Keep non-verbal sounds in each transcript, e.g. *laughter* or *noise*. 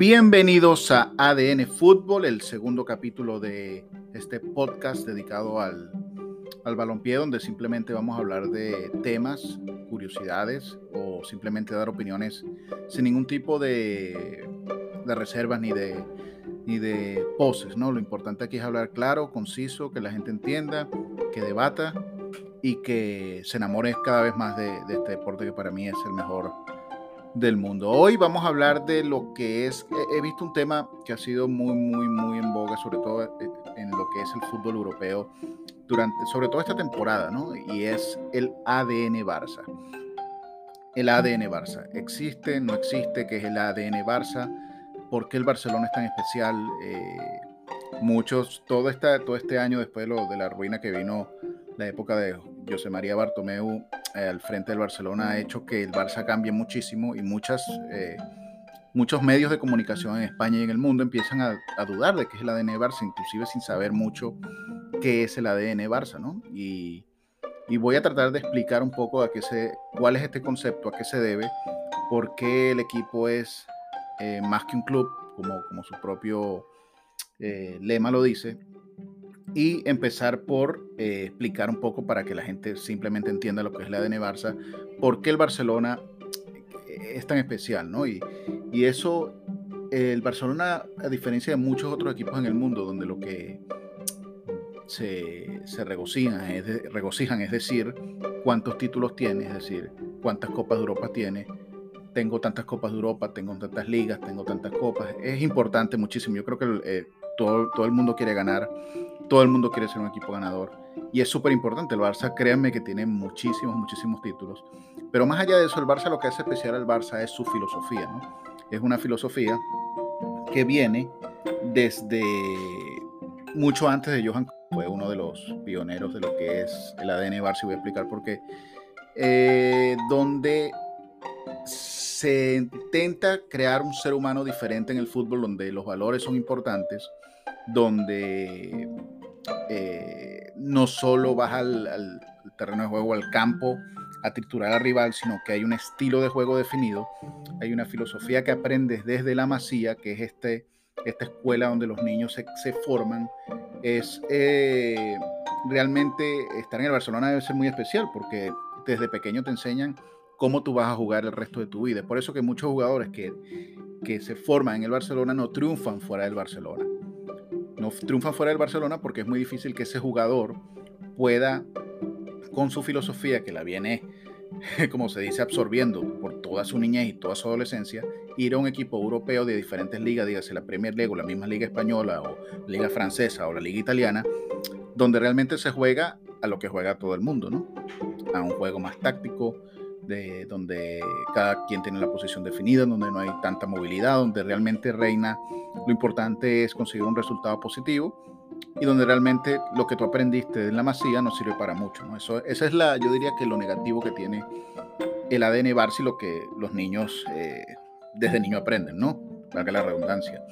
Bienvenidos a ADN Fútbol, el segundo capítulo de este podcast dedicado al, al balompié, donde simplemente vamos a hablar de temas, curiosidades o simplemente dar opiniones sin ningún tipo de, de reservas ni de, ni de poses, ¿no? Lo importante aquí es hablar claro, conciso, que la gente entienda, que debata y que se enamore cada vez más de, de este deporte que para mí es el mejor del mundo. Hoy vamos a hablar de lo que es, he visto un tema que ha sido muy, muy, muy en boga, sobre todo eh, en lo que es el fútbol europeo, durante, sobre todo esta temporada, ¿no? Y es el ADN Barça. El ADN Barça. ¿Existe? ¿No existe? ¿Qué es el ADN Barça? ¿Por qué el Barcelona es tan especial? Eh, muchos, todo, esta, todo este año después de, lo, de la ruina que vino la época de José María Bartomeu eh, al frente del Barcelona ha hecho que el Barça cambie muchísimo y eh, muchos medios de comunicación en España y en el mundo empiezan a, dudar de qué es el ADN Barça, inclusive sin saber mucho qué es el ADN Barça, ¿no? Y, y voy a tratar de explicar un poco a qué se, cuál es este concepto, a qué se debe, por qué el equipo es eh, más que un club, como, como su propio lema lo dice, y empezar por eh, explicar un poco para que la gente simplemente entienda lo que es la ADN Barça, por qué el Barcelona eh, es tan especial, ¿no? Y, y eso, el Barcelona, a diferencia de muchos otros equipos en el mundo, donde lo que se, se regocijan, es regocijan, es decir, cuántos títulos tiene, es decir, cuántas Copas de Europa tiene, tengo tantas Copas de Europa, tengo tantas ligas, tengo tantas copas. Es importante muchísimo. Yo creo que eh, todo, todo el mundo quiere ganar todo el mundo quiere ser un equipo ganador. Y es súper importante. El Barça, créanme que tiene muchísimos, muchísimos títulos. Pero más allá de eso, el Barça lo que hace especial al Barça es su filosofía. ¿no? Es una filosofía que viene desde mucho antes de Johan. Fue uno de los pioneros de lo que es el ADN Barça y voy a explicar por qué. Eh, donde se intenta crear un ser humano diferente en el fútbol, donde los valores son importantes, donde eh, no solo vas al, terreno de juego, al campo, a triturar al rival, sino que hay un estilo de juego definido, hay una filosofía que aprendes desde la masía, que es este, esta escuela donde los niños se, forman, es eh, realmente estar en el Barcelona debe ser muy especial porque desde pequeño te enseñan cómo tú vas a jugar el resto de tu vida. Por eso que muchos jugadores que, que se forman en el Barcelona no triunfan fuera del Barcelona no triunfa fuera del Barcelona porque es muy difícil que ese jugador pueda, con su filosofía que la viene, *laughs* como se dice, absorbiendo por toda su niñez y toda su adolescencia, ir a un equipo europeo de diferentes ligas, dígase la Premier League o la misma liga española o liga francesa o la liga italiana, donde realmente se juega a lo que juega todo el mundo, ¿no? A un juego más táctico, de, donde cada quien tiene la posición definida, donde no hay tanta movilidad, donde realmente reina lo importante es conseguir un resultado positivo y donde realmente lo que tú aprendiste en la masía no sirve para mucho. ¿no? Eso, esa es la, yo diría que lo negativo que tiene el ADN Barça y lo que los niños eh, desde niño aprenden, ¿no? Valga la redundancia.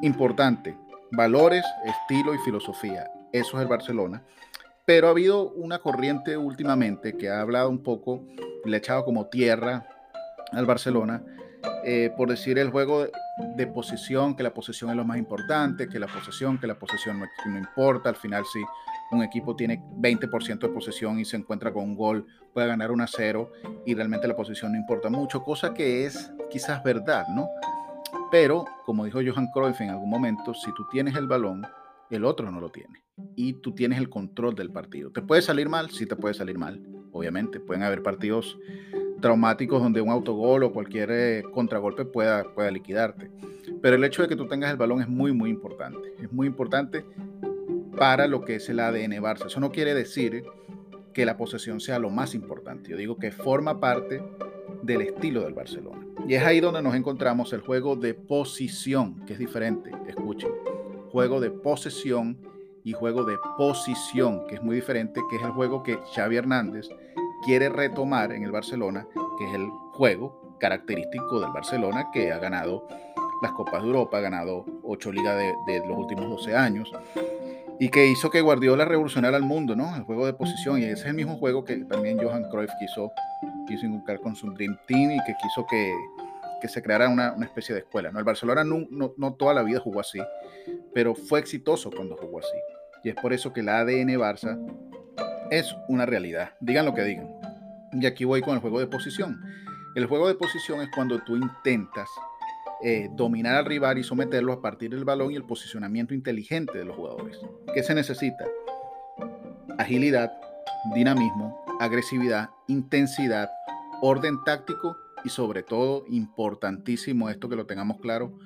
Importante, valores, estilo y filosofía. Eso es el Barcelona. Pero ha habido una corriente últimamente que ha hablado un poco, le ha echado como tierra al Barcelona, eh, por decir el juego de, posición, que la posesión es lo más importante, que la posesión, que la posesión no, no importa, al final si un equipo tiene 20% de posesión y se encuentra con un gol, puede ganar 1 a 0 y realmente la posesión no importa mucho, cosa que es quizás verdad, ¿no? Pero, como dijo Johan Cruyff en algún momento, si tú tienes el balón, el otro no lo tiene. Y tú tienes el control del partido. ¿Te puede salir mal? Sí, te puede salir mal, obviamente. Pueden haber partidos traumáticos donde un autogol o cualquier eh, contragolpe pueda, pueda liquidarte. Pero el hecho de que tú tengas el balón es muy, muy importante. Es muy importante para lo que es el ADN Barça. Eso no quiere decir que la posesión sea lo más importante. Yo digo que forma parte del estilo del Barcelona. Y es ahí donde nos encontramos el juego de posición, que es diferente. Escuchen juego de posesión y juego de posición, que es muy diferente, que es el juego que Xavi Hernández quiere retomar en el Barcelona, que es el juego característico del Barcelona, que ha ganado las Copas de Europa, ha ganado ocho ligas de, los últimos 12 años, y que hizo que Guardiola revolucionara al mundo, ¿no? El juego de posición, y ese es el mismo juego que también Johan Cruyff quiso, quiso inculcar con su Dream Team y que quiso que, que se creara una, especie de escuela. ¿no? El Barcelona no, no, toda la vida jugó así, pero fue exitoso cuando jugó así. Y es por eso que el ADN Barça es una realidad. Digan lo que digan. Y aquí voy con el juego de posición. El juego de posición es cuando tú intentas eh, dominar al rival y someterlo a partir del balón y el posicionamiento inteligente de los jugadores. ¿Qué se necesita? Agilidad, dinamismo, agresividad, intensidad, orden táctico y sobre todo, importantísimo esto que lo tengamos claro,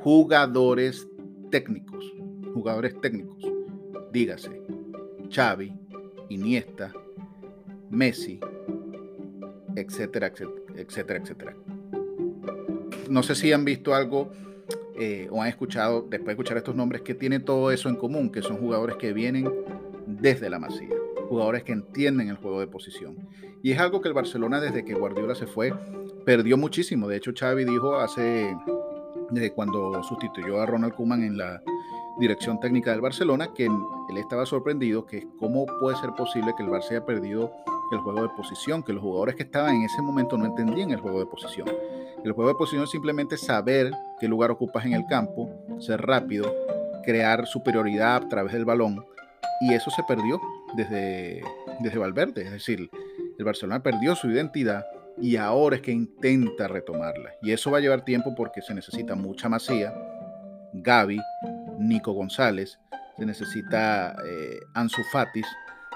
jugadores técnicos. Jugadores técnicos. Dígase, Xavi, Iniesta, Messi, etcétera, etcétera, etcétera. No sé si han visto algo eh, o han escuchado, después de escuchar estos nombres, que tiene todo eso en común, que son jugadores que vienen desde la masía, jugadores que entienden el juego de posición. Y es algo que el Barcelona, desde que Guardiola se fue, perdió muchísimo. De hecho, Xavi dijo hace, desde cuando sustituyó a Ronald Koeman en la dirección técnica del Barcelona, que él estaba sorprendido que cómo puede ser posible que el Barça haya perdido el juego de posición, que los jugadores que estaban en ese momento no entendían el juego de posición. El juego de posición es simplemente saber qué lugar ocupas en el campo, ser rápido, crear superioridad a través del balón, y eso se perdió desde, desde Valverde, es decir, el Barcelona perdió su identidad y ahora es que intenta retomarla. Y eso va a llevar tiempo porque se necesita mucha masía, Gaby, Nico González, se necesita eh, Ansu Fatis,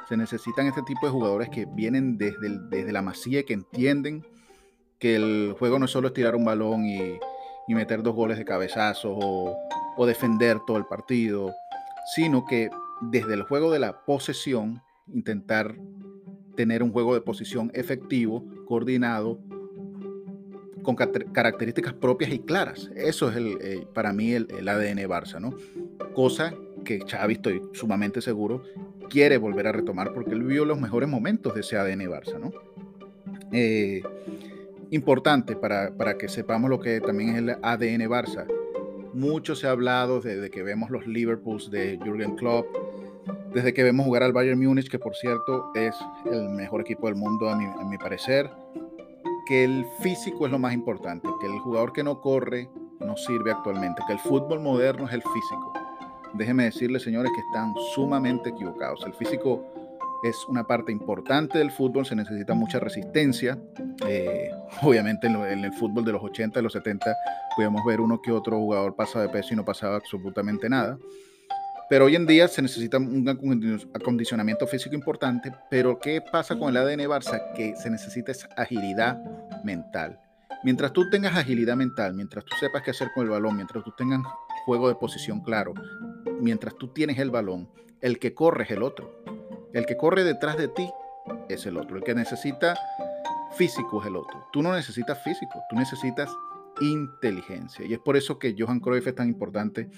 se necesitan este tipo de jugadores que vienen desde, desde la masía y que entienden que el juego no es solo tirar un balón y, meter dos goles de cabezazo o, o, defender todo el partido, sino que desde el juego de la posesión intentar tener un juego de posición efectivo, coordinado, con características propias y claras. Eso es el, eh, para mí el, ADN Barça, ¿no? Cosa que Xavi, estoy sumamente seguro, quiere volver a retomar porque él vivió los mejores momentos de ese ADN Barça, ¿no? Eh, importante para, para, que sepamos lo que también es el ADN Barça. Mucho se ha hablado desde que vemos los Liverpools de Jürgen Klopp, desde que vemos jugar al Bayern Múnich, que por cierto es el mejor equipo del mundo a mi, parecer, que el físico es lo más importante, que el jugador que no corre no sirve actualmente, que el fútbol moderno es el físico. Déjenme decirles, señores, que están sumamente equivocados. El físico es una parte importante del fútbol, se necesita mucha resistencia. Eh, obviamente en, el fútbol de los 80 y los 70 podíamos ver uno que otro jugador pasa de peso y no pasaba absolutamente nada. Pero hoy en día se necesita un acondicionamiento físico importante. Pero ¿qué pasa con el ADN Barça? Que se necesita agilidad mental. Mientras tú tengas agilidad mental, mientras tú sepas qué hacer con el balón, mientras tú tengas juego de posición claro, mientras tú tienes el balón, el que corre es el otro. El que corre detrás de ti es el otro. El que necesita físico es el otro. Tú no necesitas físico, tú necesitas inteligencia. Y es por eso que Johan Cruyff es tan importante.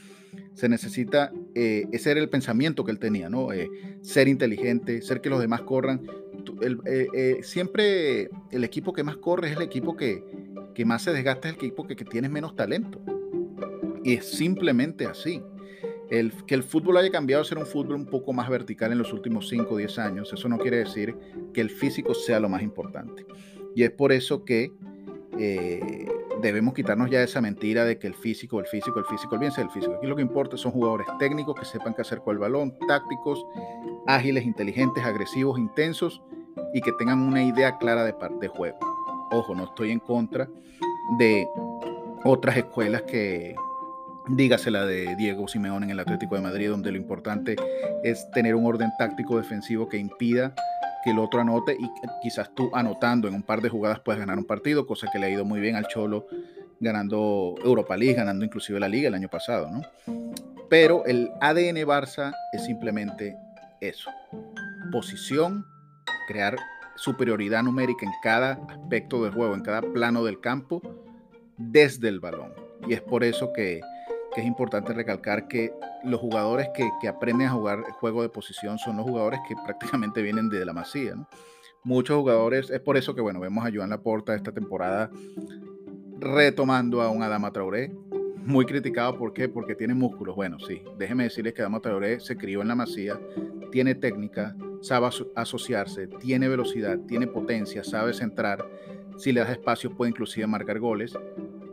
Se necesita, eh, ese era el pensamiento que él tenía, ¿no? Eh, ser inteligente, ser que los demás corran. Eh, siempre el equipo que más corre es el equipo que, que más se desgasta, es el equipo que, que tiene menos talento. Y es simplemente así. El, que el fútbol haya cambiado a ser un fútbol un poco más vertical en los últimos 5 o 10 años, eso no quiere decir que el físico sea lo más importante. Y es por eso que eh, debemos quitarnos ya esa mentira de que el físico, el físico, el físico, el el físico. Aquí lo que importa son jugadores técnicos que sepan qué hacer con el balón, tácticos, ágiles, inteligentes, agresivos, intensos y que tengan una idea clara de, de juego. Ojo, no estoy en contra de otras escuelas que, dígase la de Diego Simeón en el Atlético de Madrid, donde lo importante es tener un orden táctico defensivo que impida que el otro anote y quizás tú anotando en un par de jugadas puedes ganar un partido, cosa que le ha ido muy bien al Cholo ganando Europa League, ganando inclusive la liga el año pasado, ¿no? Pero el ADN Barça es simplemente eso, posición, crear superioridad numérica en cada aspecto del juego, en cada plano del campo, desde el balón. Y es por eso que que es importante recalcar que los jugadores que, que, aprenden a jugar el juego de posición son los jugadores que prácticamente vienen de la masía. Muchos jugadores, es por eso que bueno, vemos a Joan Laporta esta temporada retomando a un Adama Traoré, muy criticado, ¿por qué? Porque tiene músculos. Bueno, sí, déjeme decirles que Adama Traoré se crió en la masía, tiene técnica, sabe asociarse, tiene velocidad, tiene potencia, sabe centrar, si le das espacio puede inclusive marcar goles,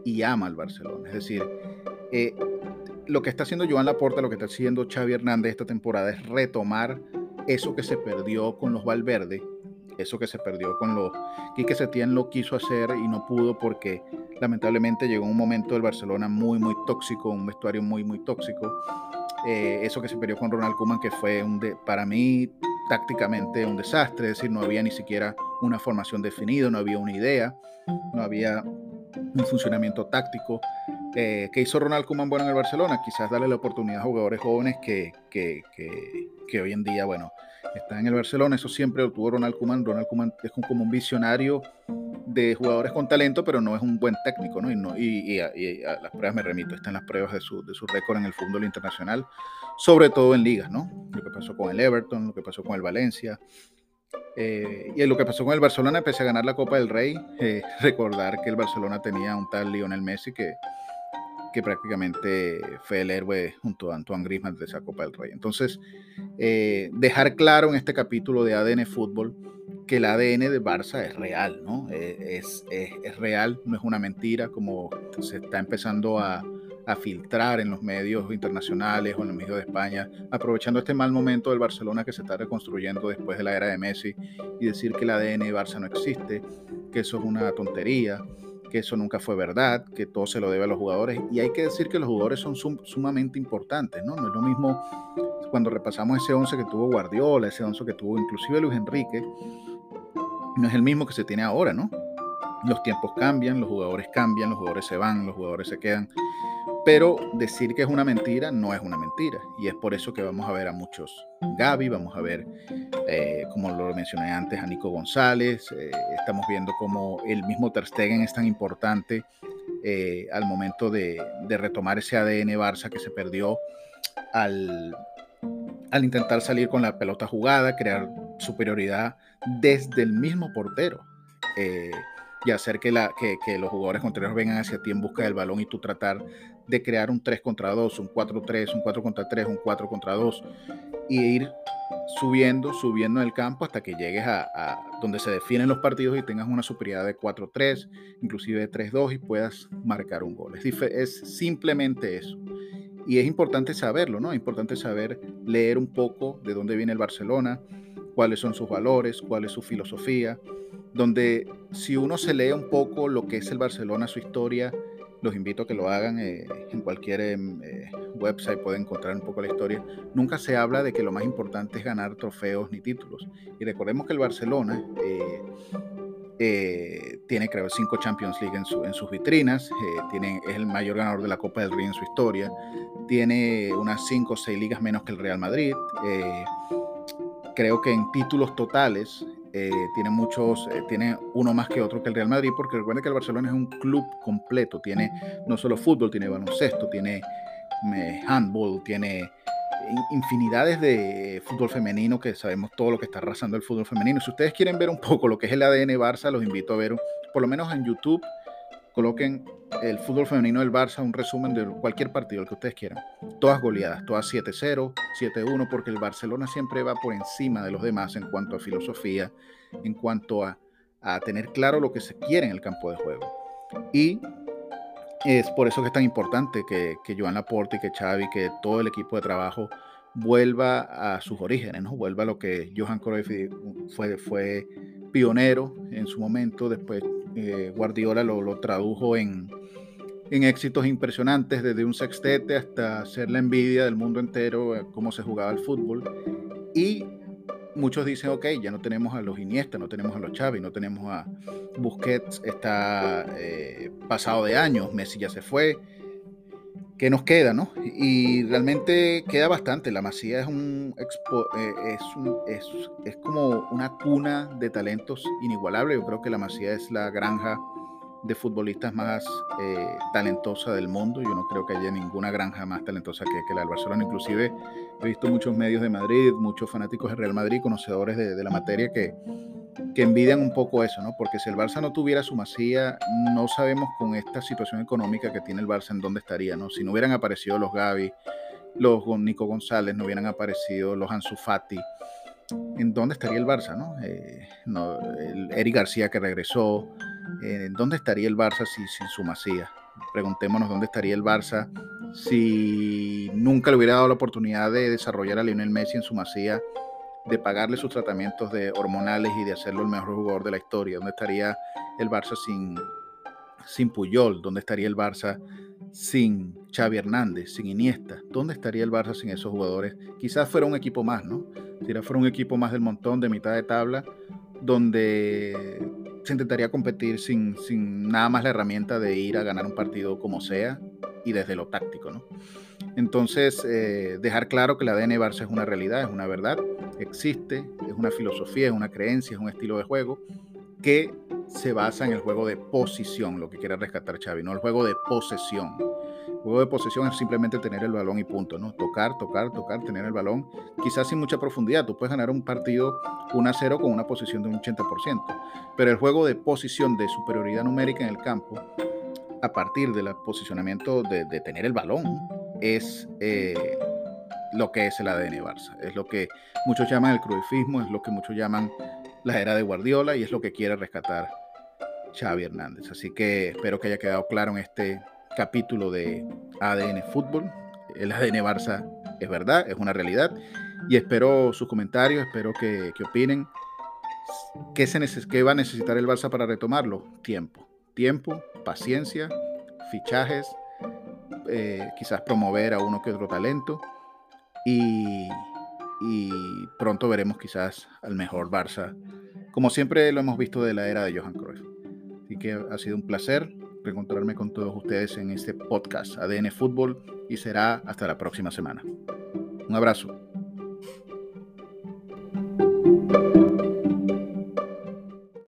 y ama al Barcelona. Es decir, eh, lo que está haciendo Joan Laporta, lo que está haciendo Xavi Hernández esta temporada es retomar eso que se perdió con los Valverde, eso que se perdió con los... Quique Setién lo quiso hacer y no pudo porque lamentablemente llegó un momento del Barcelona muy, muy tóxico, un vestuario muy, muy tóxico. Eh, eso que se perdió con Ronald Koeman, que fue un para mí tácticamente un desastre, es decir, no había ni siquiera una formación definida, no había una idea, no había un funcionamiento táctico. Eh, ¿Qué hizo Ronald Koeman bueno en el Barcelona? Quizás darle la oportunidad a jugadores jóvenes que, que, que, que hoy en día, bueno, están en el Barcelona. Eso siempre lo tuvo Ronald Koeman. Ronald Koeman es como un visionario de jugadores con talento, pero no es un buen técnico, ¿no? Y, no, y, a, las pruebas me remito, están las pruebas de su, de su récord en el fútbol internacional, sobre todo en ligas, ¿no? Lo que pasó con el Everton, lo que pasó con el Valencia, eh, y lo que pasó con el Barcelona, pese a ganar la Copa del Rey, eh, *laughs* recordar que el Barcelona tenía un tal Lionel Messi que, que prácticamente fue el héroe junto a Antoine Griezmann de esa Copa del Rey. Entonces, eh, dejar claro en este capítulo de ADN Fútbol que el ADN de Barça es real, ¿no? Es, es, es real, no es una mentira como se está empezando a, a filtrar en los medios internacionales o en los medios de España, aprovechando este mal momento del Barcelona que se está reconstruyendo después de la era de Messi y decir que el ADN de Barça no existe, que eso es una tontería, que eso nunca fue verdad, que todo se lo debe a los jugadores. Y hay que decir que los jugadores son sumamente importantes, ¿no? No es lo mismo cuando repasamos ese 11 que tuvo Guardiola, ese 11 que tuvo inclusive Luis Enrique, no es el mismo que se tiene ahora, ¿no? Los tiempos cambian, los jugadores cambian, los jugadores se van, los jugadores se quedan. Pero decir que es una mentira no es una mentira. Y es por eso que vamos a ver a muchos Gaby, vamos a ver, eh, como lo mencioné antes, a Nico González. Eh, estamos viendo cómo el mismo Ter Stegen es tan importante eh, al momento de, retomar ese ADN Barça que se perdió al, al intentar salir con la pelota jugada, crear superioridad desde el mismo portero y hacer que, la, que, que, los jugadores contrarios vengan hacia ti en busca del balón y tú tratar de crear un 3 contra 2, un 4-3, un 4 contra 3, un 4 contra 2 y ir subiendo, subiendo en el campo hasta que llegues a, donde se definen los partidos y tengas una superioridad de 4-3, inclusive de 3-2 y puedas marcar un gol. Es, es simplemente eso. Y es importante saberlo, ¿no? Es importante saber leer un poco de dónde viene el Barcelona, cuáles son sus valores, cuál es su filosofía, donde si uno se lee un poco lo que es el Barcelona, su historia, los invito a que lo hagan eh, en cualquier em, eh, website, pueden encontrar un poco la historia. Nunca se habla de que lo más importante es ganar trofeos ni títulos. Y recordemos que el Barcelona eh, tiene, creo, cinco Champions League en, sus vitrinas, tiene, es el mayor ganador de la Copa del Rey en su historia, tiene unas cinco o seis ligas menos que el Real Madrid. creo que en títulos totales eh, tiene muchos, eh, tiene uno más que otro que el Real Madrid, porque recuerden que el Barcelona es un club completo, tiene no solo fútbol, tiene baloncesto, tiene eh, handball, tiene infinidades de fútbol femenino que sabemos todo lo que está arrasando el fútbol femenino. Si ustedes quieren ver un poco lo que es el ADN Barça, los invito a ver, por lo menos en YouTube, coloquen el fútbol femenino del Barça, un resumen de cualquier partido, el que ustedes quieran. Todas goleadas, todas 7-0, 7-1, porque el Barcelona siempre va por encima de los demás en cuanto a filosofía, en cuanto a, tener claro lo que se quiere en el campo de juego. Y es por eso que es tan importante que, que Joan Laporte y que Xavi, que todo el equipo de trabajo vuelva a sus orígenes, ¿no? Vuelva a lo que Johan Cruyff fue, fue pionero en su momento, después eh, Guardiola lo, tradujo en, éxitos impresionantes, desde un sextete hasta ser la envidia del mundo entero, eh, cómo se jugaba el fútbol. Y muchos dicen, ok, ya no tenemos a los Iniesta, no tenemos a los Xavi, no tenemos a Busquets, está eh, pasado de años, Messi ya se fue, ¿qué nos queda, no? Y realmente queda bastante. La Masía es un, es, es, como una cuna de talentos inigualable. Yo creo que la Masía es la granja de futbolistas más eh, talentosa del mundo. Yo no creo que haya ninguna granja más talentosa que, que, la del Barcelona. Inclusive he visto muchos medios de Madrid, muchos fanáticos de Real Madrid, conocedores de, la materia que que envidian un poco eso, ¿no? Porque si el Barça no tuviera su masía, no sabemos con esta situación económica que tiene el Barça en dónde estaría, ¿no? Si no hubieran aparecido los Gaby, los Nico González, no hubieran aparecido los Ansu Fati, ¿en dónde estaría el Barça, no? Eh, el Eric García que regresó, eh, ¿en dónde estaría el Barça sin su masía? Preguntémonos dónde estaría el Barça si nunca le hubiera dado la oportunidad de desarrollar a Lionel Messi en su masía, de pagarle sus tratamientos de hormonales y de hacerlo el mejor jugador de la historia. ¿Dónde estaría el Barça sin, sin Puyol? ¿Dónde estaría el Barça sin Xavi Hernández, sin Iniesta? ¿Dónde estaría el Barça sin esos jugadores? Quizás fuera un equipo más, ¿no? Si fuera un equipo más del montón, de mitad de tabla, donde se intentaría competir sin, sin nada más la herramienta de ir a ganar un partido como sea y desde lo táctico, ¿no? Entonces, eh, dejar claro que la ADN Barça es una realidad, es una verdad, existe, es una filosofía, es una creencia, es un estilo de juego que se basa en el juego de posición, lo que quiere rescatar Xavi, no el juego de posesión. Juego de posesión es simplemente tener el balón y punto, ¿no? Tocar, tocar, tocar, tener el balón, quizás sin mucha profundidad. Tú puedes ganar un partido 1 a 0 con una posición de un 80%, pero el juego de posición de superioridad numérica en el campo, a partir del posicionamiento de, tener el balón, es eh, lo que es el ADN Barça. Es lo que muchos llaman el cruifismo, es lo que muchos llaman la era de Guardiola y es lo que quiere rescatar Xavi Hernández. Así que espero que haya quedado claro en este capítulo de ADN Fútbol. El ADN Barça es verdad, es una realidad. Y espero sus comentarios, espero que, opinen. ¿Qué, se ¿Qué va a necesitar el Barça para retomarlo? Tiempo. Tiempo, paciencia, fichajes, eh, quizás promover a uno que otro talento. Y, pronto veremos quizás al mejor Barça, como siempre lo hemos visto de la era de Johan Cruyff. Así que ha sido un placer reencontrarme con todos ustedes en este podcast ADN Fútbol y será hasta la próxima semana. Un abrazo.